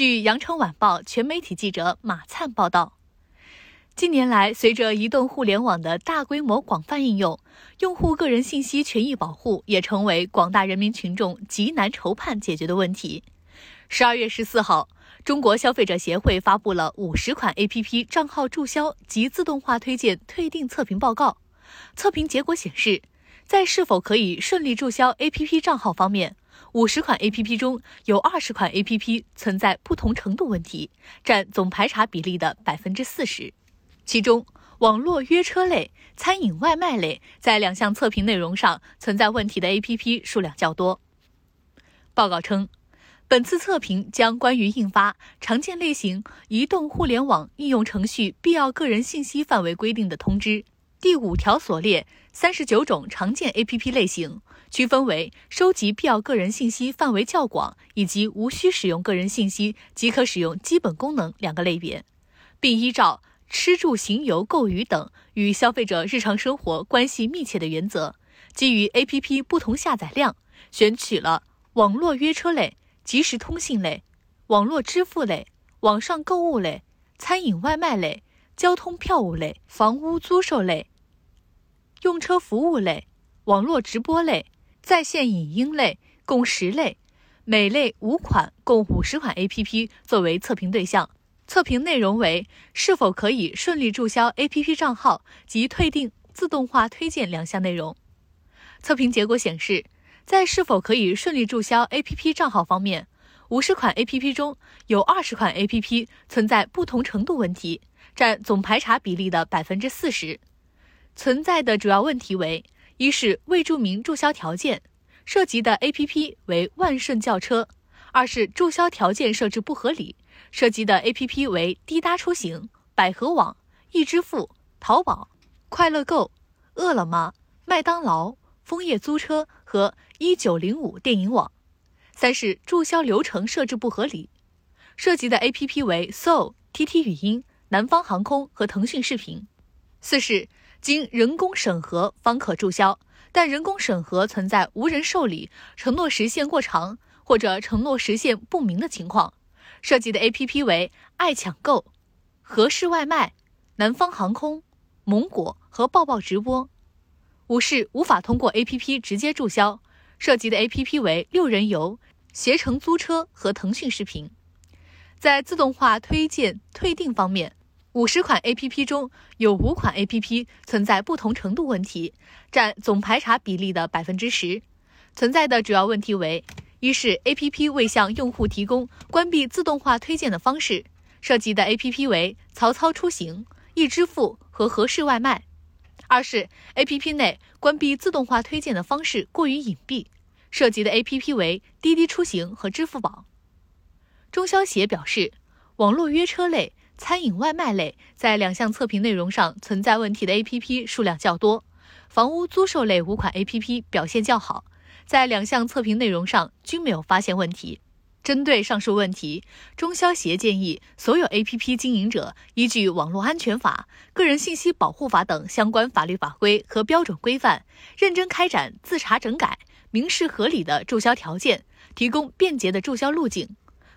据羊城晚报全媒体记者马灿报道，近年来，随着移动互联网的大规模广泛应用，用户个人信息权益保护也成为广大人民群众极难筹盼解决的问题。十二月十四号，中国消费者协会发布了五十款 APP 账号注销及自动化推荐退订测评报告。测评结果显示，在是否可以顺利注销 APP 账号方面，五十款 APP 中有二十款 APP 存在不同程度问题，占总排查比例的百分之四十。其中，网络约车类、餐饮外卖类在两项测评内容上存在问题的 APP 数量较多。报告称，本次测评将关于印发《常见类型移动互联网应用程序必要个人信息范围规定》的通知。第五条所列三十九种常见 APP 类型，区分为收集必要个人信息范围较广以及无需使用个人信息即可使用基本功能两个类别，并依照吃住行游购娱等与消费者日常生活关系密切的原则，基于 APP 不同下载量，选取了网络约车类、即时通信类、网络支付类、网上购物类、餐饮外卖类、交通票务类、房屋租售类。用车服务类、网络直播类、在线影音类共十类，每类五款，共五十款 APP 作为测评对象。测评内容为是否可以顺利注销 APP 账号及退订自动化推荐两项内容。测评结果显示，在是否可以顺利注销 APP 账号方面，五十款 APP 中有二十款 APP 存在不同程度问题，占总排查比例的百分之四十。存在的主要问题为：一是未注明注销条件，涉及的 APP 为万顺轿车；二是注销条件设置不合理，涉及的 APP 为滴答出行、百合网、易支付、淘宝、快乐购、饿了么、麦当劳、枫叶租车和一九零五电影网；三是注销流程设置不合理，涉及的 APP 为 So、TT 语音、南方航空和腾讯视频；四是。经人工审核方可注销，但人工审核存在无人受理、承诺时限过长或者承诺时限不明的情况。涉及的 APP 为爱抢购、合适外卖、南方航空、芒果和抱抱直播。五是无法通过 APP 直接注销，涉及的 APP 为六人游、携程租车和腾讯视频。在自动化推荐退订方面。五十款 APP 中有五款 APP 存在不同程度问题，占总排查比例的百分之十。存在的主要问题为：一是 APP 未向用户提供关闭自动化推荐的方式，涉及的 APP 为曹操出行、易支付和合适外卖；二是 APP 内关闭自动化推荐的方式过于隐蔽，涉及的 APP 为滴滴出行和支付宝。中消协表示，网络约车类。餐饮外卖类在两项测评内容上存在问题的 APP 数量较多，房屋租售类五款 APP 表现较好，在两项测评内容上均没有发现问题。针对上述问题，中消协建议所有 APP 经营者依据《网络安全法》《个人信息保护法》等相关法律法规和标准规范，认真开展自查整改，明示合理的注销条件，提供便捷的注销路径，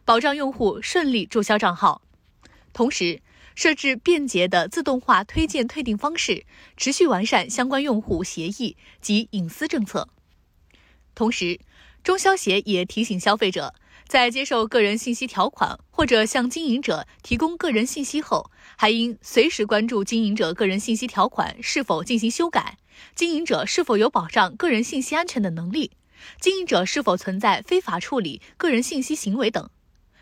保障用户顺利注销账号。同时，设置便捷的自动化推荐退订方式，持续完善相关用户协议及隐私政策。同时，中消协也提醒消费者，在接受个人信息条款或者向经营者提供个人信息后，还应随时关注经营者个人信息条款是否进行修改，经营者是否有保障个人信息安全的能力，经营者是否存在非法处理个人信息行为等。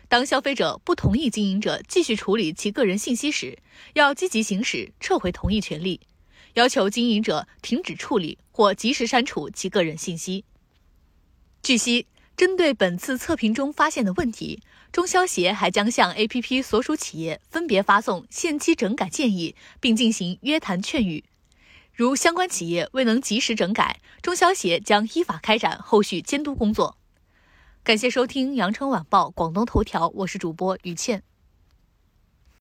当消费者不同意经营者继续处理其个人信息时，要积极行使撤回同意权利，要求经营者停止处理或及时删除其个人信息。据悉，针对本次测评中发现的问题，中消协还将向 APP 所属企业分别发送限期整改建议，并进行约谈劝喻。如相关企业未能及时整改，中消协将依法开展后续监督工作。感谢收听羊城晚报广东头条，我是主播于倩。